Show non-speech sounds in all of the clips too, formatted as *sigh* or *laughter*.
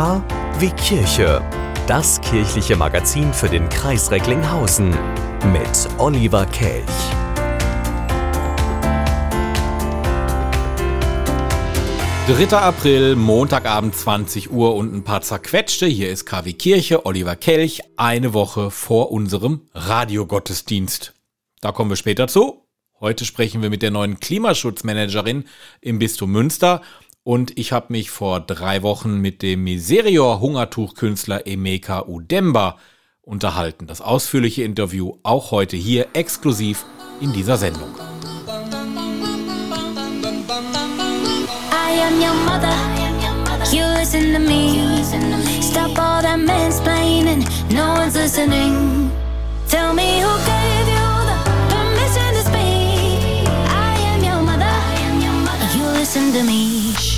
K wie Kirche. Das kirchliche Magazin für den Kreis Recklinghausen mit Oliver Kelch. Dritter April, Montagabend 20 Uhr und ein paar zerquetschte. Hier ist KW Kirche, Oliver Kelch, eine Woche vor unserem Radiogottesdienst. Da kommen wir später zu. Heute sprechen wir mit der neuen Klimaschutzmanagerin im Bistum Münster und ich habe mich vor drei Wochen mit dem Miserior-Hungertuchkünstler Emeka Udemba unterhalten. Das ausführliche Interview auch heute hier exklusiv in dieser Sendung. I am your mother. You listen to me. Stop all that mansplaining. No one's listening. Tell me who gave you the permission to speak. I am your mother. You listen to me.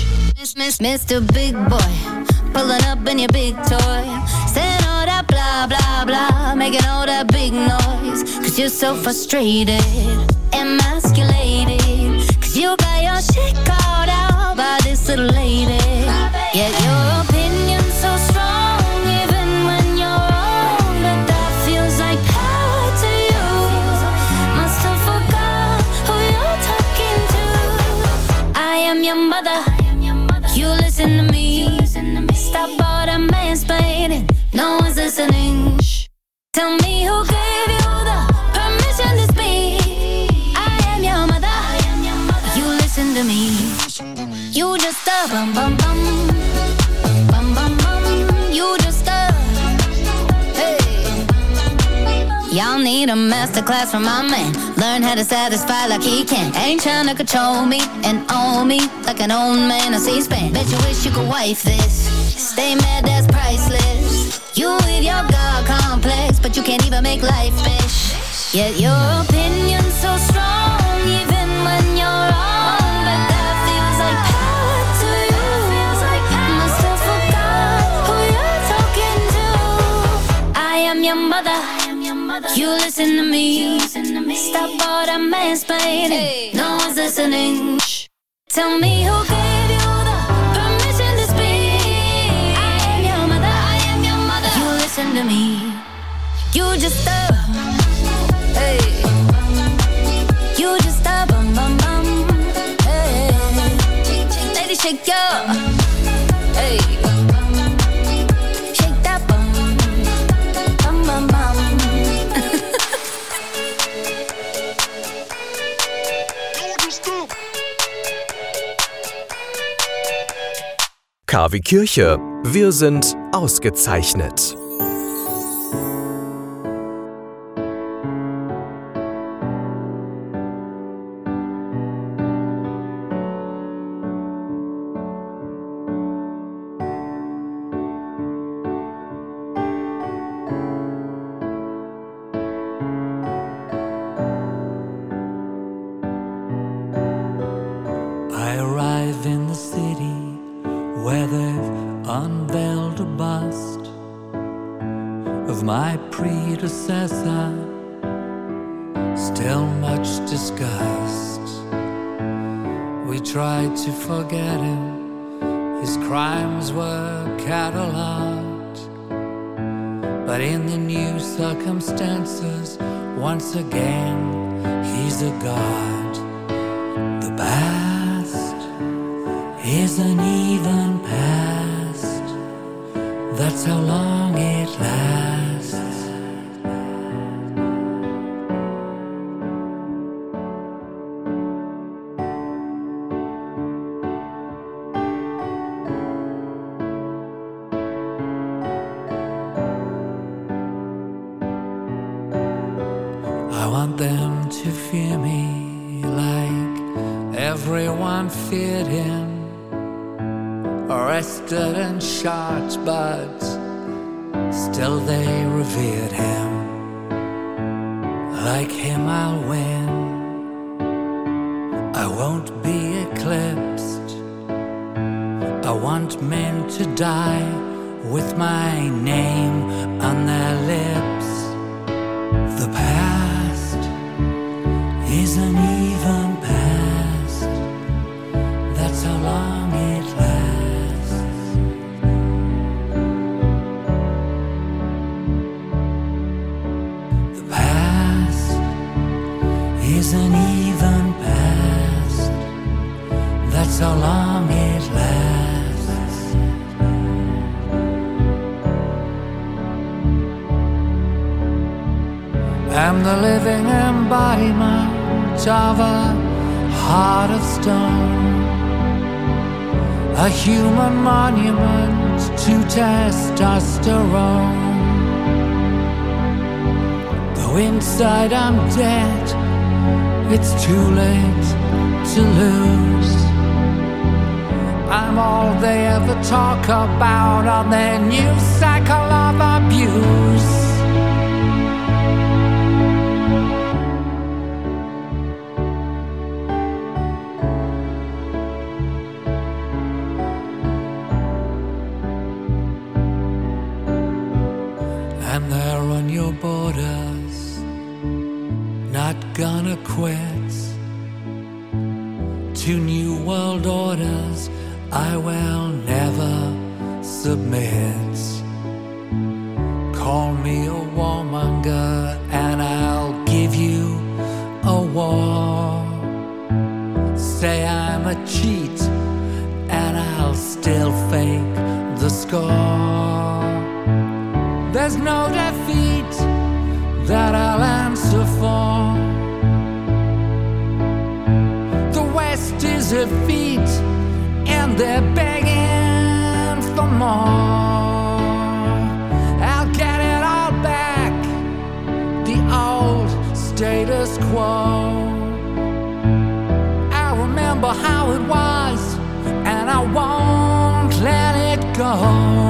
Mr. Big Boy, pulling up in your big toy. Saying all that blah, blah, blah, making all that big noise. Cause you're so frustrated, emasculated. Cause you got your shit called out by this little lady. Yeah, your opinion's so strong, even when Tell me who gave you the permission to speak. I am your mother. You listen to me. You just a bum bum bum. Bum bum bum. You just a. Hey. Y'all need a masterclass from my man. Learn how to satisfy like he can. Ain't trying to control me and own me like an old man on C-SPAN. Bet you wish you could wife this. Stay mad, that's priceless. You with your God complex, but you can't even make life fish. Yet your opinion's so strong, even when you're wrong. But that feels like power to you. Must have forgot who you're talking to. I am your mother. You listen to me. Stop all the mansplaining. No one's listening. Tell me who Listen to me. You just a. Hey. You just a bum bum bum. Hey. Lady, shake your. Hey. KW Kirche. Wir sind ausgezeichnet. Predecessor. Still much disgust. We tried to forget him, his crimes were catalogued. But in the new circumstances, once again, he's a god. The past is an even past. That's how long it lasts. Even past. That's how long it lasts. I'm the living embodiment of a heart of stone. A human monument to testosterone. Though inside I'm dead, it's too late to lose. I'm all they ever talk about on their new cycle of abuse. Quo. I remember how it was, and I won't let it go.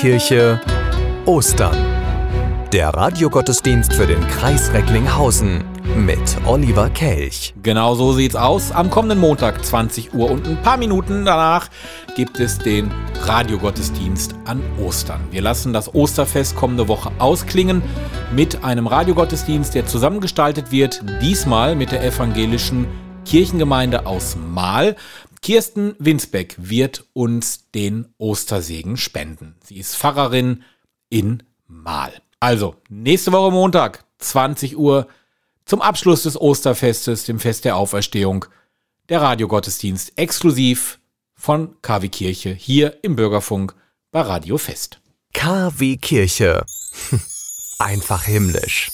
KW-Kirche Ostern. Der Radiogottesdienst für den Kreis Recklinghausen mit Oliver Kelch. Genau so sieht's aus. Am kommenden Montag 20 Uhr und ein paar Minuten danach gibt es den Radiogottesdienst an Ostern. Wir lassen das Osterfest kommende Woche ausklingen mit einem Radiogottesdienst, der zusammengestaltet wird, diesmal mit der evangelischen Kirchengemeinde aus Mahl. Kirsten Winsbeck wird uns den Ostersegen spenden. Sie ist Pfarrerin in Mahl. Also, nächste Woche Montag, 20 Uhr, zum Abschluss des Osterfestes, dem Fest der Auferstehung, der Radiogottesdienst exklusiv von KW Kirche hier im Bürgerfunk bei Radio Fest. KW Kirche. *laughs* Einfach himmlisch.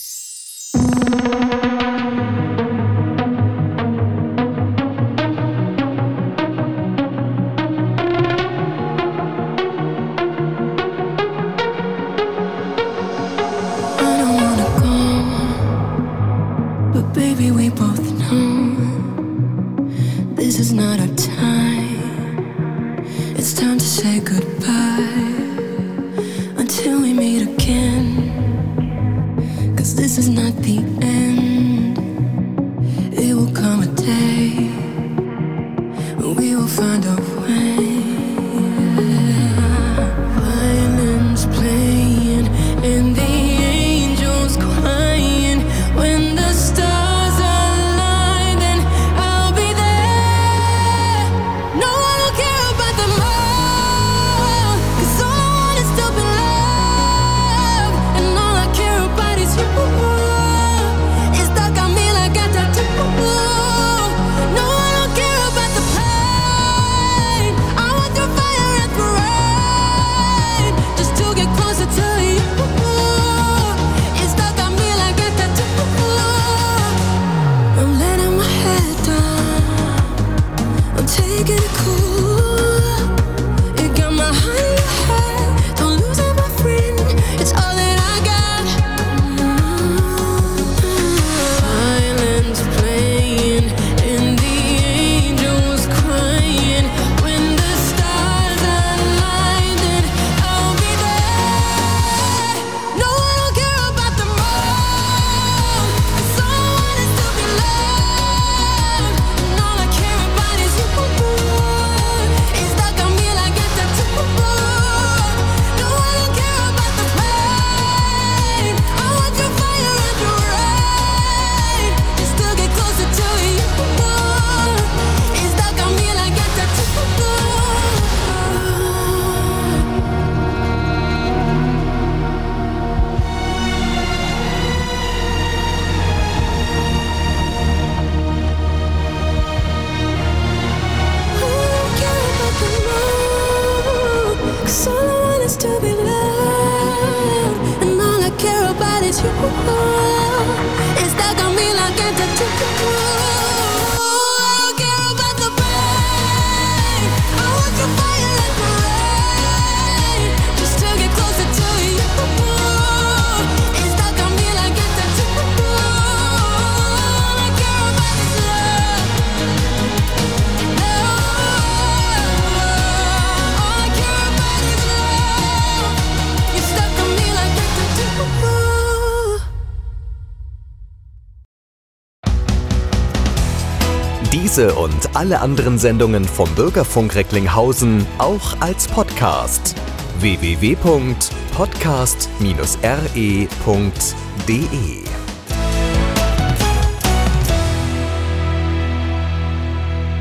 Alle anderen Sendungen vom Bürgerfunk Recklinghausen auch als Podcast. www.podcast-re.de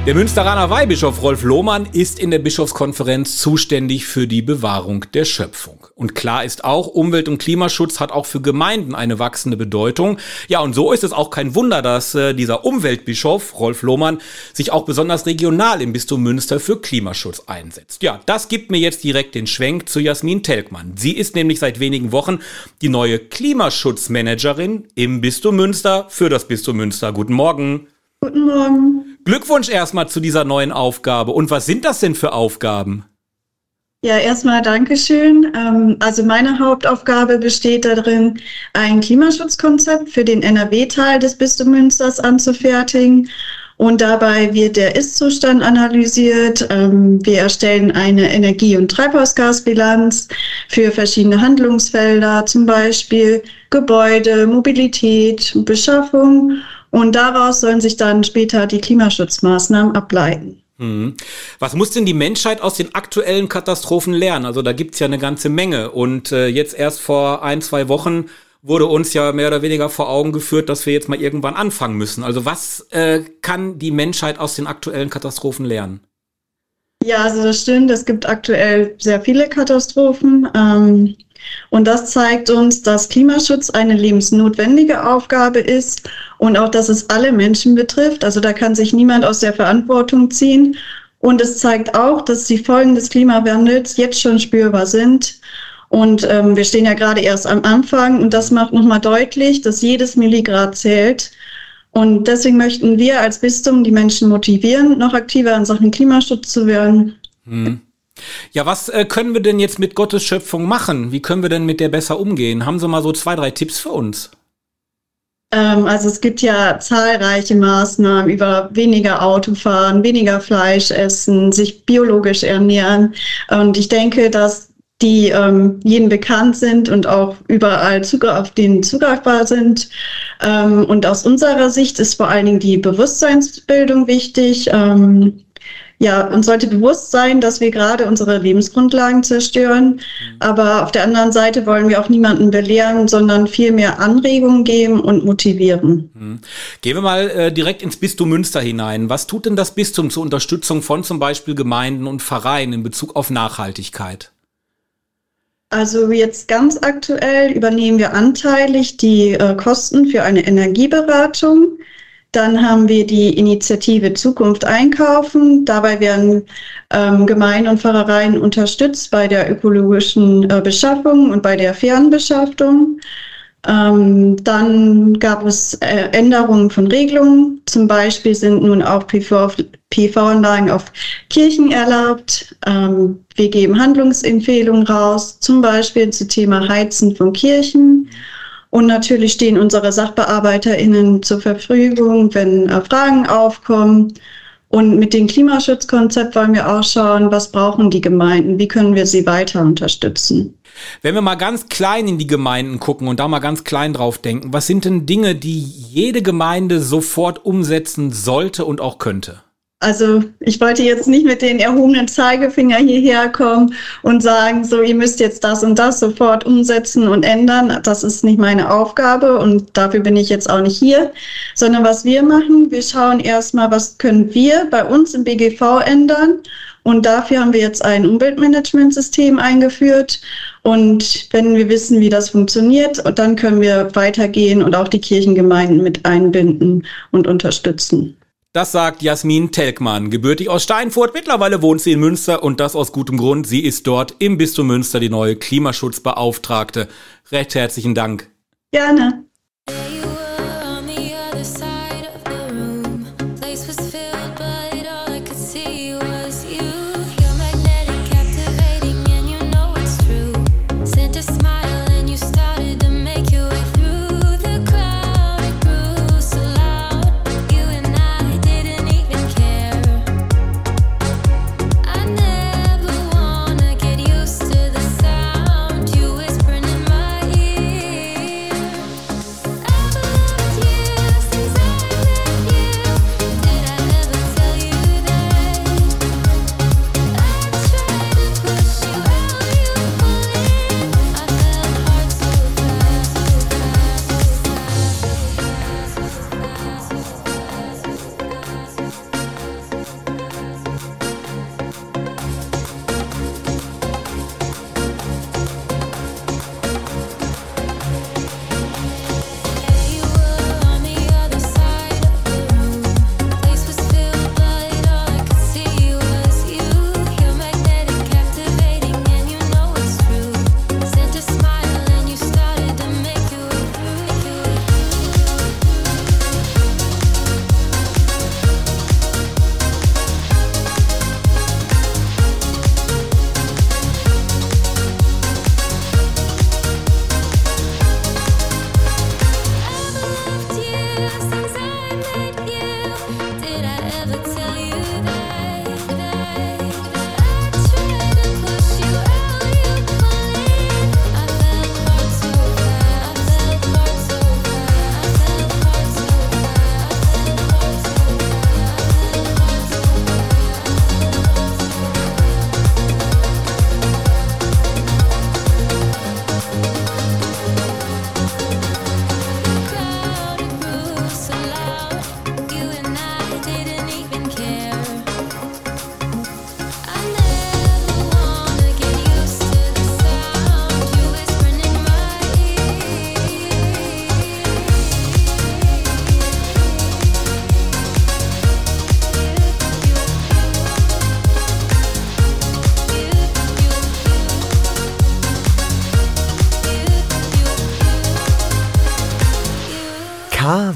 Der Münsteraner Weihbischof Rolf Lohmann ist in der Bischofskonferenz zuständig für die Bewahrung der Schöpfung. Und klar ist auch, Umwelt- und Klimaschutz hat auch für Gemeinden eine wachsende Bedeutung. Ja, und so ist es auch kein Wunder, dass äh, dieser Umweltbischof Rolf Lohmann sich auch besonders regional im Bistum Münster für Klimaschutz einsetzt. Ja, das gibt mir jetzt direkt den Schwenk zu Jasmin Telkmann. Sie ist nämlich seit wenigen Wochen die neue Klimaschutzmanagerin im Bistum Münster für das Bistum Münster. Guten Morgen. Guten Morgen. Glückwunsch erstmal zu dieser neuen Aufgabe. Und was sind das denn für Aufgaben? Ja, erstmal Dankeschön. Ähm, also meine Hauptaufgabe besteht darin, ein Klimaschutzkonzept für den NRW-Teil des Bistums Münsters anzufertigen. Und dabei wird der Ist-Zustand analysiert. Ähm, wir erstellen eine Energie- und Treibhausgasbilanz für verschiedene Handlungsfelder, zum Beispiel Gebäude, Mobilität, Beschaffung. Und daraus sollen sich dann später die Klimaschutzmaßnahmen ableiten. Hm. Was muss denn die Menschheit aus den aktuellen Katastrophen lernen? Also da gibt's ja eine ganze Menge. Und äh, jetzt erst vor ein, zwei Wochen wurde uns ja mehr oder weniger vor Augen geführt, dass wir jetzt mal irgendwann anfangen müssen. Also was äh, kann die Menschheit aus den aktuellen Katastrophen lernen? Ja, also das stimmt. Es gibt aktuell sehr viele Katastrophen. Ähm, und das zeigt uns, dass Klimaschutz eine lebensnotwendige Aufgabe ist und auch, dass es alle Menschen betrifft. Also da kann sich niemand aus der Verantwortung ziehen. Und es zeigt auch, dass die Folgen des Klimawandels jetzt schon spürbar sind. Und ähm, wir stehen ja gerade erst am Anfang und das macht nochmal deutlich, dass jedes Milligrad zählt. Und deswegen möchten wir als Bistum die Menschen motivieren, noch aktiver in Sachen Klimaschutz zu werden. Hm. Ja, was äh, können wir denn jetzt mit Gottes Schöpfung machen? Wie können wir denn mit der besser umgehen? Haben Sie mal so zwei, drei Tipps für uns? Ähm, also es gibt ja zahlreiche Maßnahmen über weniger Autofahren, weniger Fleisch essen, sich biologisch ernähren. Und ich denke, dass die ähm, jedem bekannt sind und auch überall Zugriff, auf denen zugreifbar sind. Ähm, und aus unserer Sicht ist vor allen Dingen die Bewusstseinsbildung wichtig. Ähm, ja, uns sollte bewusst sein, dass wir gerade unsere Lebensgrundlagen zerstören. Mhm. Aber auf der anderen Seite wollen wir auch niemanden belehren, sondern vielmehr Anregungen geben und motivieren. Mhm. Gehen wir mal äh, direkt ins Bistum Münster hinein. Was tut denn das Bistum zur Unterstützung von zum Beispiel Gemeinden und Vereinen in Bezug auf Nachhaltigkeit? Also jetzt ganz aktuell übernehmen wir anteilig die äh, Kosten für eine Energieberatung. Dann haben wir die Initiative Zukunft einkaufen. Dabei werden ähm, Gemeinden und Pfarrereien unterstützt bei der ökologischen äh, Beschaffung und bei der fairen Beschaffung. Ähm, dann gab es äh, Änderungen von Regelungen. Zum Beispiel sind nun auch PV-Anlagen auf Kirchen erlaubt. Ähm, wir geben Handlungsempfehlungen raus, zum Beispiel zum Thema Heizen von Kirchen. Und natürlich stehen unsere SachbearbeiterInnen zur Verfügung, wenn äh, Fragen aufkommen. Und mit dem Klimaschutzkonzept wollen wir auch schauen, was brauchen die Gemeinden, wie können wir sie weiter unterstützen. Wenn wir mal ganz klein in die Gemeinden gucken und da mal ganz klein drauf denken, was sind denn Dinge, die jede Gemeinde sofort umsetzen sollte und auch könnte? Also ich wollte jetzt nicht mit den erhobenen Zeigefinger hierher kommen und sagen, so ihr müsst jetzt das und das sofort umsetzen und ändern. Das ist nicht meine Aufgabe und dafür bin ich jetzt auch nicht hier, sondern was wir machen, wir schauen erstmal, was können wir bei uns im BGV ändern. Und dafür haben wir jetzt ein Umweltmanagementsystem eingeführt. Und wenn wir wissen, wie das funktioniert, dann können wir weitergehen und auch die Kirchengemeinden mit einbinden und unterstützen. Das sagt Jasmin Telkmann, gebürtig aus Steinfurt. Mittlerweile wohnt sie in Münster und das aus gutem Grund. Sie ist dort im Bistum Münster die neue Klimaschutzbeauftragte. Recht herzlichen Dank. Gerne.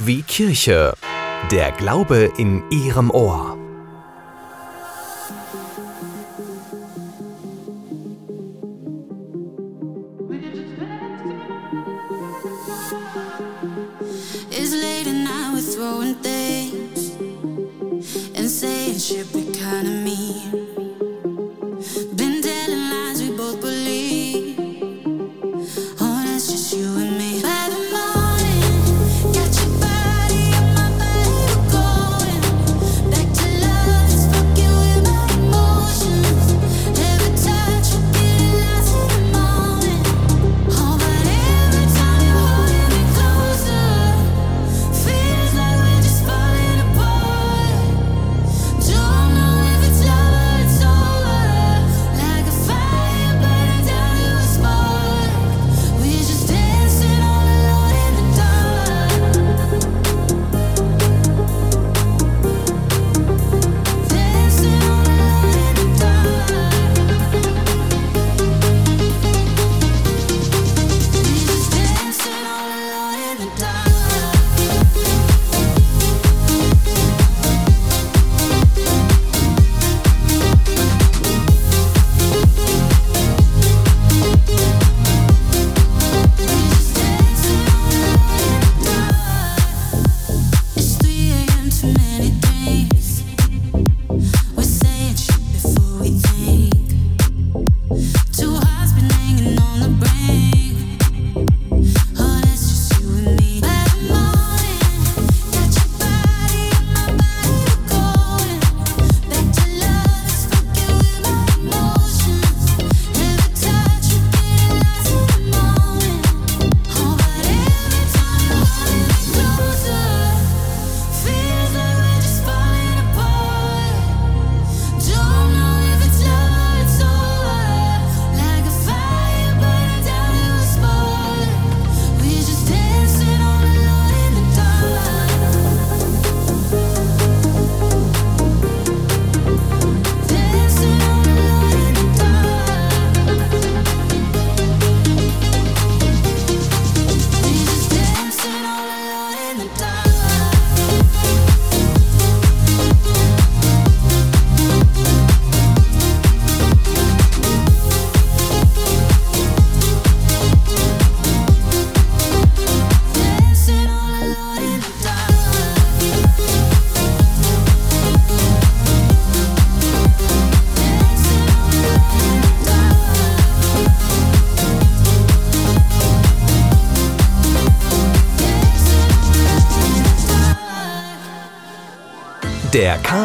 Wie Kirche. Der Glaube in Ihrem Ohr.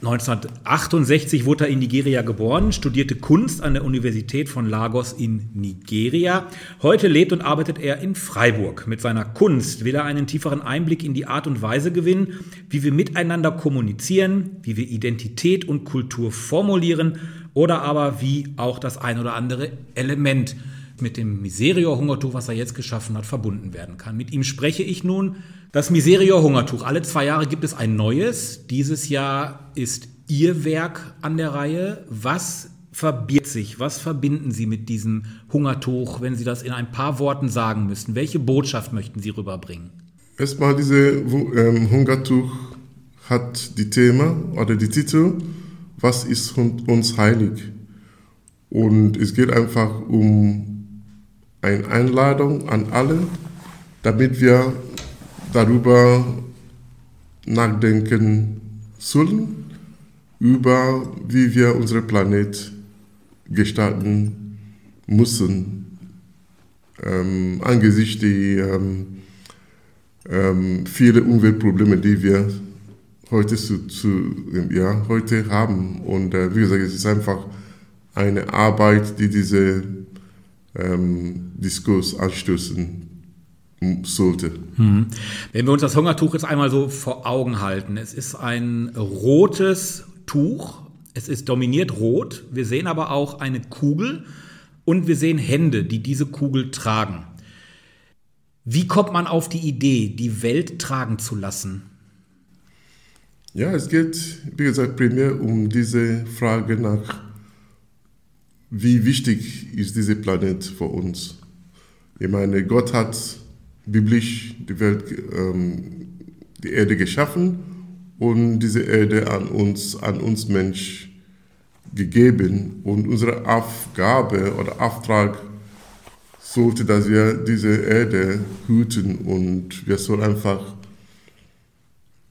1968 wurde er in Nigeria geboren, studierte Kunst an der Universität von Lagos in Nigeria. Heute lebt und arbeitet er in Freiburg. Mit seiner Kunst will er einen tieferen Einblick in die Art und Weise gewinnen, wie wir miteinander kommunizieren, wie wir Identität und Kultur formulieren oder aber wie auch das ein oder andere Element mit dem Miserio-Hungertuch, was er jetzt geschaffen hat, verbunden werden kann. Mit ihm spreche ich nun. Das Miserio-Hungertuch. Alle zwei Jahre gibt es ein neues. Dieses Jahr ist Ihr Werk an der Reihe. Was verbirgt sich? Was verbinden Sie mit diesem Hungertuch, wenn Sie das in ein paar Worten sagen müssten? Welche Botschaft möchten Sie rüberbringen? Erstmal, diese ähm, Hungertuch hat die Thema oder die Titel, was ist uns heilig? Und es geht einfach um eine Einladung an alle, damit wir darüber nachdenken sollen, über wie wir unseren Planet gestalten müssen, ähm, angesichts der ähm, ähm, viele Umweltprobleme, die wir heute, zu, zu, ja, heute haben. Und äh, wie gesagt, es ist einfach eine Arbeit, die diese ähm, Diskurs anstoßen sollte. Wenn wir uns das Hungertuch jetzt einmal so vor Augen halten, es ist ein rotes Tuch, es ist dominiert rot, wir sehen aber auch eine Kugel und wir sehen Hände, die diese Kugel tragen. Wie kommt man auf die Idee, die Welt tragen zu lassen? Ja, es geht, wie gesagt, primär um diese Frage nach, wie wichtig ist dieser Planet für uns. Ich meine, Gott hat biblisch die Welt, ähm, die Erde geschaffen und diese Erde an uns, an uns Mensch gegeben. Und unsere Aufgabe oder Auftrag sollte, dass wir diese Erde hüten und wir sollen einfach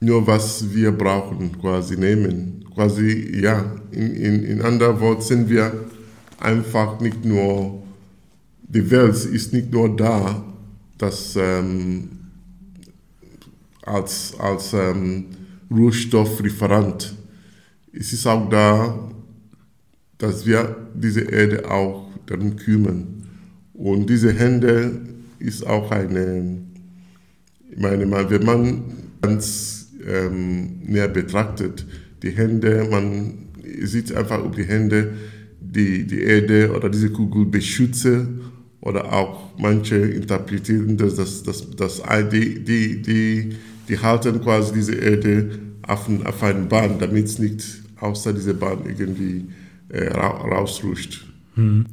nur was wir brauchen quasi nehmen. Quasi, ja, in, in, in anderen Worten sind wir einfach nicht nur, die Welt ist nicht nur da, dass ähm, als, als ähm, Rohstofflieferant. Es auch da, dass wir diese Erde auch darum kümmern. Und diese Hände ist auch eine, ich meine, wenn man ganz ähm, näher betrachtet, die Hände, man sieht einfach, ob die Hände die, die Erde oder diese Kugel beschützen oder auch manche interpretieren, dass das, das, das, die, die, die, die halten quasi diese Erde auf, auf einen Bahn, damit es nicht außer dieser Bahn irgendwie äh, rausrutscht. Hm.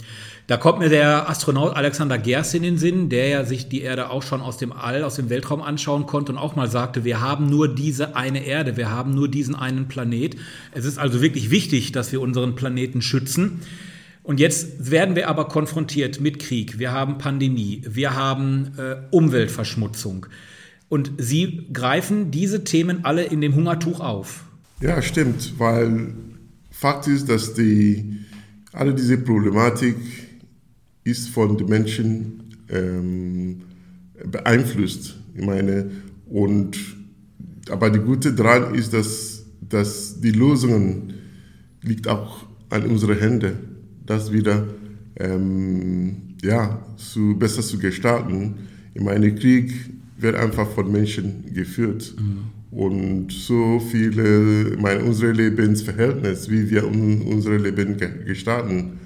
Da kommt mir der Astronaut Alexander Gers in den Sinn, der ja sich die Erde auch schon aus dem All, aus dem Weltraum anschauen konnte und auch mal sagte, wir haben nur diese eine Erde, wir haben nur diesen einen Planet. Es ist also wirklich wichtig, dass wir unseren Planeten schützen. Und jetzt werden wir aber konfrontiert mit Krieg, wir haben Pandemie, wir haben äh, Umweltverschmutzung. Und Sie greifen diese Themen alle in dem Hungertuch auf. Ja, stimmt, weil Fakt ist, dass die, alle diese Problematik ist von den Menschen ähm, beeinflusst. Ich meine, und, aber die Gute daran ist, dass, dass die Lösungen liegt auch an unseren Händen, das wieder ähm, ja, zu, besser zu gestalten. Ich meine, Krieg wird einfach von Menschen geführt. Mhm. Und so viele, ich meine, unsere Lebensverhältnisse, wie wir unser Leben gestalten,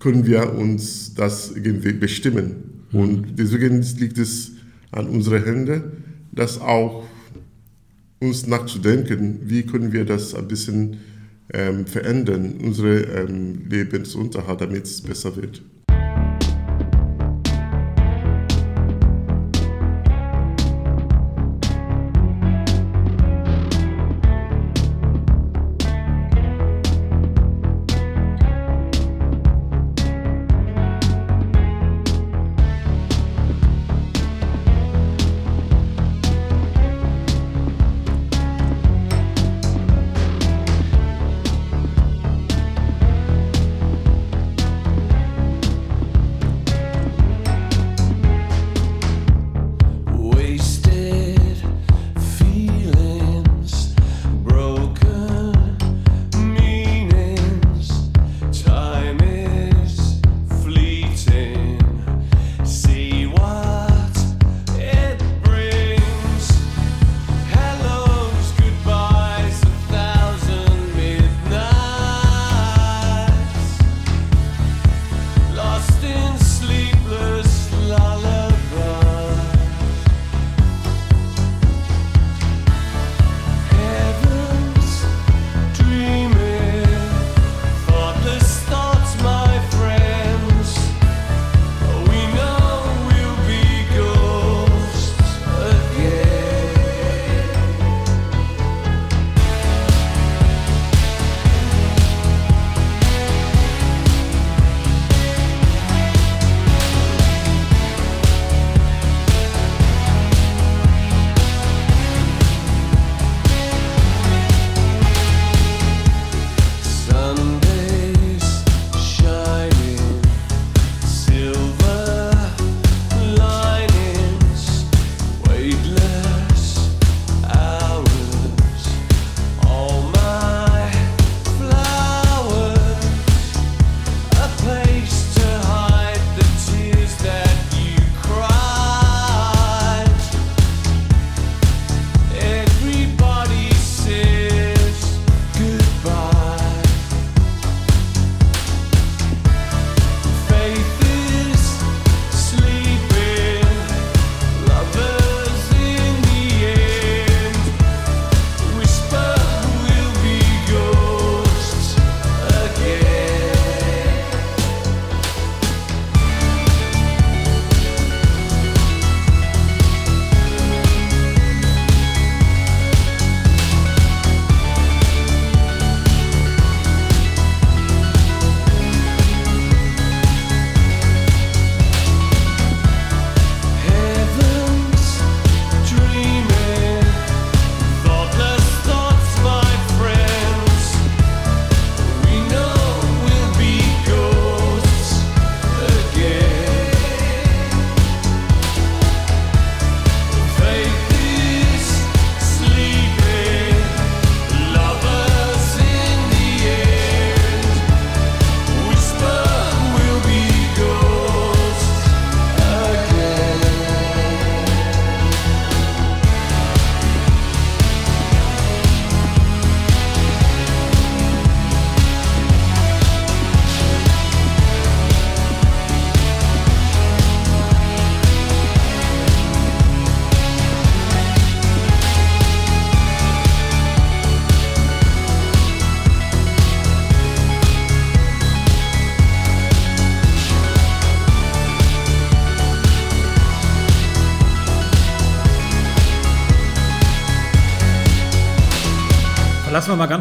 können wir uns das irgendwie bestimmen. Mhm. Und deswegen liegt es an unseren Händen, das auch uns nachzudenken, wie können wir das ein bisschen ähm, verändern, unsere ähm, Lebensunterhalt, damit es besser wird.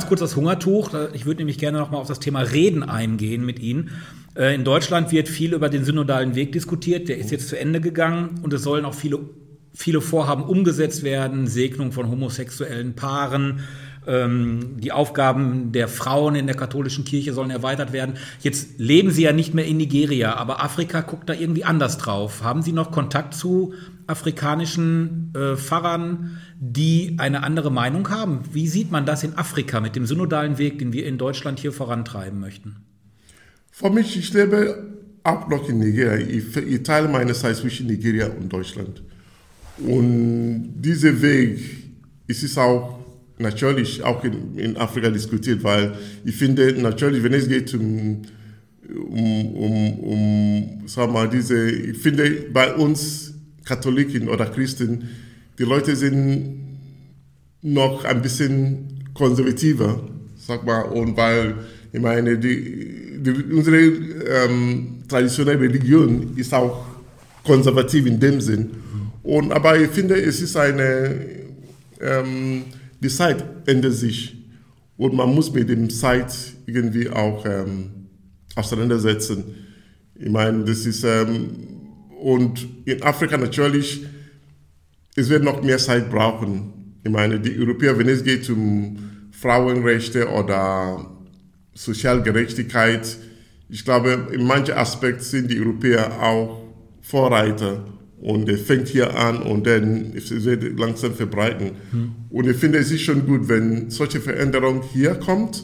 Kurz das Hungertuch. Ich würde nämlich gerne noch mal auf das Thema Reden eingehen mit Ihnen. Äh, In Deutschland wird viel über den synodalen Weg diskutiert. Der ist jetzt zu Ende gegangen und es sollen auch viele, viele Vorhaben umgesetzt werden. Segnung von homosexuellen Paaren. ähm, Die Aufgaben der Frauen in der katholischen Kirche sollen erweitert werden. Jetzt leben Sie ja nicht mehr in Nigeria, aber Afrika guckt da irgendwie anders drauf. Haben Sie noch Kontakt zu afrikanischen äh, Pfarrern, die eine andere Meinung haben? Wie sieht man das in Afrika mit dem synodalen Weg, den wir in Deutschland hier vorantreiben möchten? Für mich, ich lebe auch noch in Nigeria. Ich, ich teile meine Zeit zwischen Nigeria und Deutschland. Und dieser Weg es ist auch natürlich auch in, in Afrika diskutiert, weil ich finde natürlich, wenn es geht um, um, um, um sag mal, diese, ich finde bei uns Katholiken oder Christen, die Leute sind noch ein bisschen konservativer, sag mal, und weil, ich meine, die, die, unsere ähm, traditionelle Religion ist auch konservativ in dem Sinn. Und, aber ich finde, es ist eine, ähm, die Zeit ändert sich und man muss mit dem Zeit irgendwie auch ähm, auseinandersetzen. Ich meine, das ist, ähm, und in Afrika natürlich, es wird noch mehr Zeit brauchen. Ich meine, die Europäer, wenn es geht um Frauenrechte oder Sozialgerechtigkeit, ich glaube, in manchen Aspekten sind die Europäer auch Vorreiter. Und es fängt hier an und dann es wird langsam verbreiten. Und ich finde, es ist schon gut, wenn solche Veränderung hier kommt.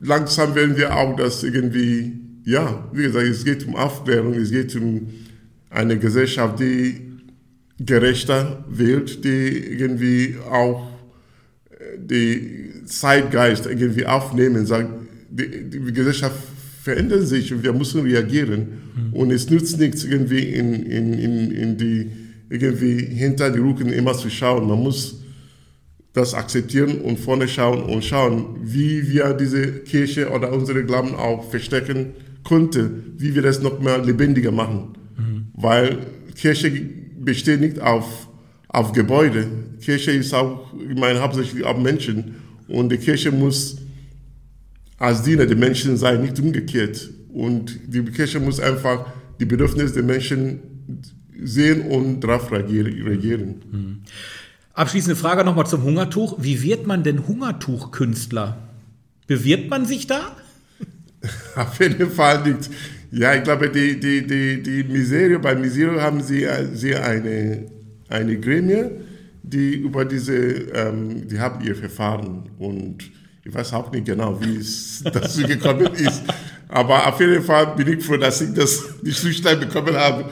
Langsam werden wir auch das irgendwie, ja, wie gesagt, es geht um Aufklärung, es geht um eine Gesellschaft, die gerechter wird, die irgendwie auch äh, die Zeitgeist irgendwie aufnehmen, sagt, die, die Gesellschaft verändert sich und wir müssen reagieren. Und es nützt nichts, irgendwie in, in, in, in die, irgendwie hinter die Rücken immer zu schauen. Man muss das akzeptieren und vorne schauen und schauen, wie wir diese Kirche oder unsere Glauben auch verstecken könnten, wie wir das noch mehr lebendiger machen. Weil Kirche besteht nicht auf, auf Gebäude. Kirche ist auch, ich meine, hauptsächlich auf Menschen. Und die Kirche muss als Diener der Menschen sein, nicht umgekehrt. Und die Kirche muss einfach die Bedürfnisse der Menschen sehen und darauf reagieren. Abschließende Frage nochmal zum Hungertuch. Wie wird man denn Hungertuchkünstler? Bewirbt man sich da? *laughs* Auf jeden Fall nicht. Ja, ich glaube, die, die, die, die Miserio, bei Miserio haben sie, äh, sie eine, eine Gremie, die über diese, ähm, die haben ihr Verfahren und ich weiß auch nicht genau, wie es *laughs* dazu gekommen ist. Aber auf jeden Fall bin ich froh, dass ich das, die Zustand bekommen habe.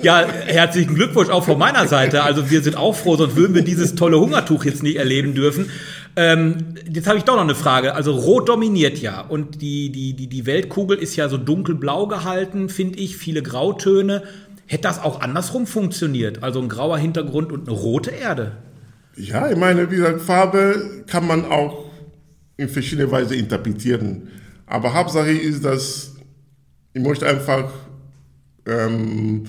Ja, herzlichen Glückwunsch auch von meiner Seite. Also wir sind auch froh, sonst würden wir dieses tolle Hungertuch jetzt nicht erleben dürfen. Ähm, jetzt habe ich doch noch eine Frage. Also Rot dominiert ja und die, die, die, die Weltkugel ist ja so dunkelblau gehalten, finde ich, viele Grautöne. Hätte das auch andersrum funktioniert? Also ein grauer Hintergrund und eine rote Erde? Ja, ich meine, wie gesagt, Farbe kann man auch in verschiedene Weise interpretieren. Aber Hauptsache ist, dass ich möchte einfach ähm,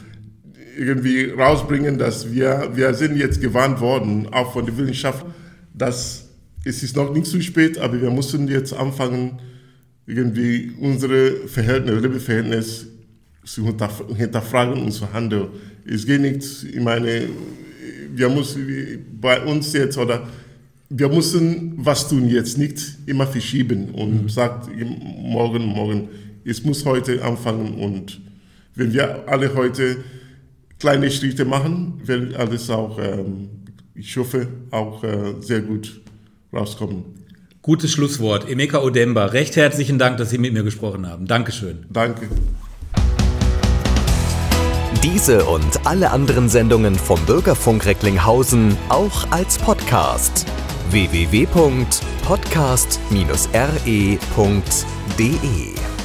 irgendwie rausbringen, dass wir, wir sind jetzt gewarnt worden, auch von der Wissenschaft, dass es ist noch nicht zu spät, aber wir müssen jetzt anfangen, irgendwie unsere Verhältnisse, Lebensverhältnisse zu hinterf- hinterfragen und zu handeln. Es geht nicht, ich meine, wir müssen bei uns jetzt oder wir müssen was tun jetzt, nicht immer verschieben und sagt morgen, morgen. Es muss heute anfangen und wenn wir alle heute kleine Schritte machen, wird alles auch, ähm, ich hoffe, auch äh, sehr gut rauskommen. Gutes Schlusswort. Emeka Odemba, recht herzlichen Dank, dass Sie mit mir gesprochen haben. Dankeschön. Danke. Diese und alle anderen Sendungen vom Bürgerfunk Recklinghausen auch als Podcast. www.podcast-re.de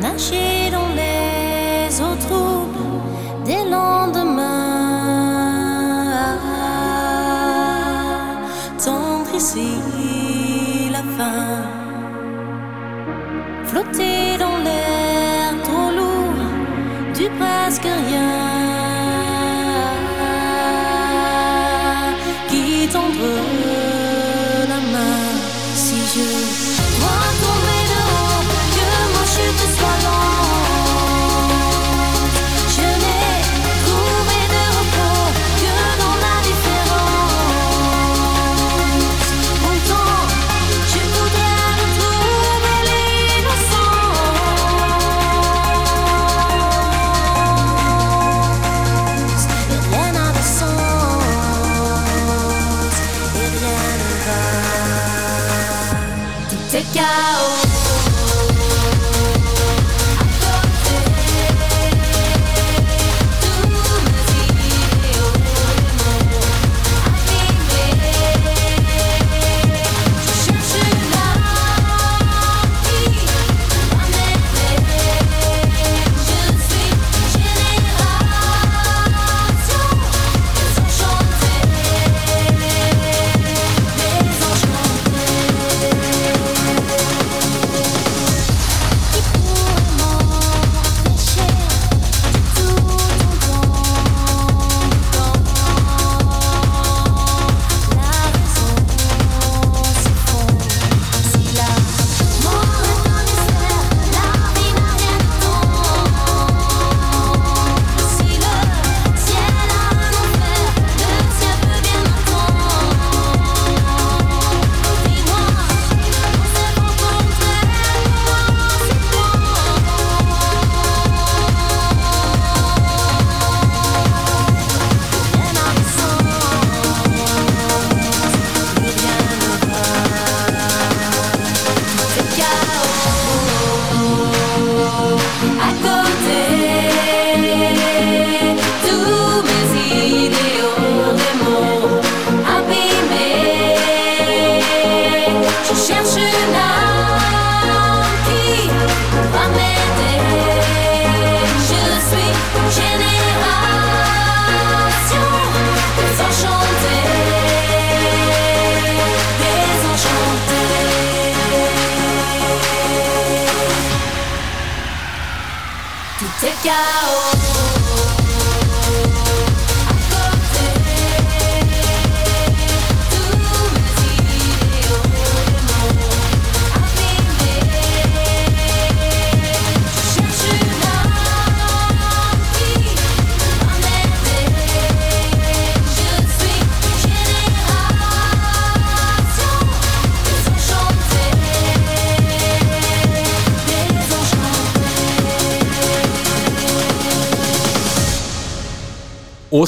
nager dans les eaux troubles des lendemains. Tendre ici. legal.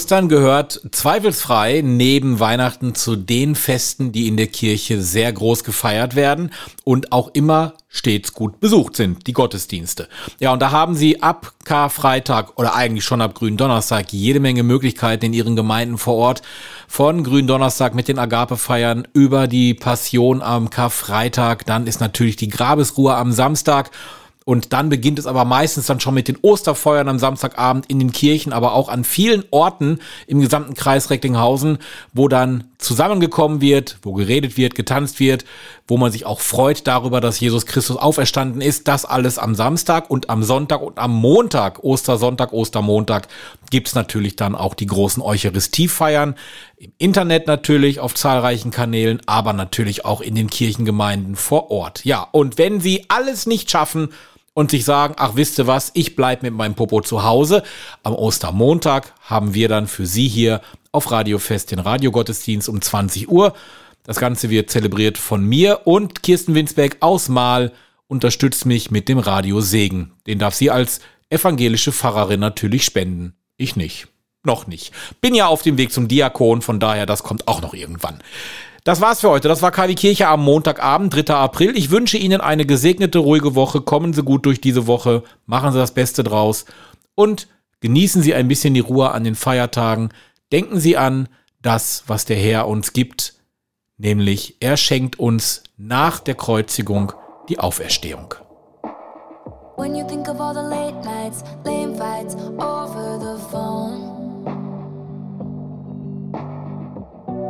Ostern gehört zweifelsfrei neben Weihnachten zu den Festen, die in der Kirche sehr groß gefeiert werden und auch immer stets gut besucht sind, die Gottesdienste. Ja, und da haben sie ab Karfreitag oder eigentlich schon ab Gründonnerstag jede Menge Möglichkeiten in ihren Gemeinden vor Ort. Von Gründonnerstag mit den Agapefeiern über die Passion am Karfreitag, dann ist natürlich die Grabesruhe am Samstag und dann beginnt es aber meistens dann schon mit den Osterfeuern am Samstagabend in den Kirchen, aber auch an vielen Orten im gesamten Kreis Recklinghausen, wo dann zusammengekommen wird, wo geredet wird, getanzt wird, wo man sich auch freut darüber, dass Jesus Christus auferstanden ist. Das alles am Samstag und am Sonntag und am Montag, Ostersonntag, Ostermontag, gibt's natürlich dann auch die großen Eucharistiefeiern. Im Internet natürlich, auf zahlreichen Kanälen, aber natürlich auch in den Kirchengemeinden vor Ort. Ja, und wenn Sie alles nicht schaffen, und sich sagen, ach wisst ihr was, ich bleibe mit meinem Popo zu Hause. Am Ostermontag haben wir dann für Sie hier auf Radiofest den Radiogottesdienst um 20 Uhr. Das Ganze wird zelebriert von mir und Kirsten Winsbeck aus Mal unterstützt mich mit dem Radiosegen. Den darf sie als evangelische Pfarrerin natürlich spenden. Ich nicht. Noch nicht. Bin ja auf dem Weg zum Diakon, von daher, das kommt auch noch irgendwann. Das war's für heute. Das war KW Kirche am Montagabend, 3. April. Ich wünsche Ihnen eine gesegnete, ruhige Woche. Kommen Sie gut durch diese Woche. Machen Sie das Beste draus. Und genießen Sie ein bisschen die Ruhe an den Feiertagen. Denken Sie an das, was der Herr uns gibt. Nämlich, er schenkt uns nach der Kreuzigung die Auferstehung. When you think of all the late nights, lame fights over the phone.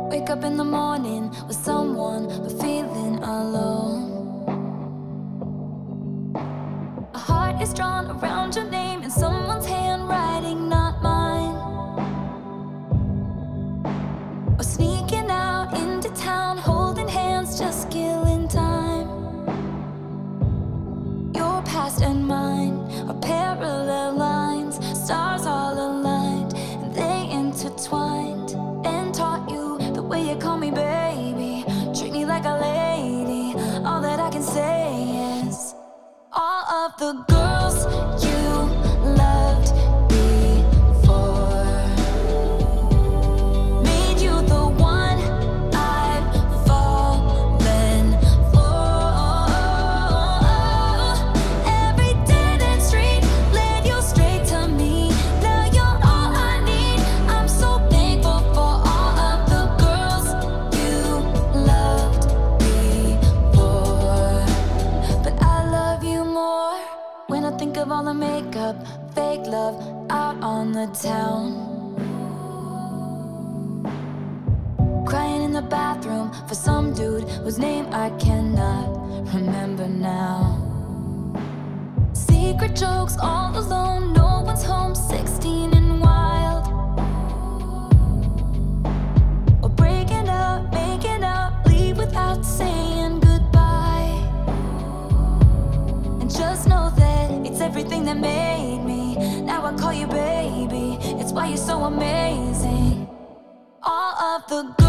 Wake up in the morning with someone, but feeling alone. A heart is drawn around your name in someone's handwriting, the girls the town. Crying in the bathroom for some dude whose name I cannot remember now. Secret jokes all alone, no one's home, 16 and wild. Or breaking up, making up, leave without saying goodbye. And just know that it's everything that made me. I call you baby, it's why you're so amazing. All of the girls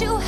you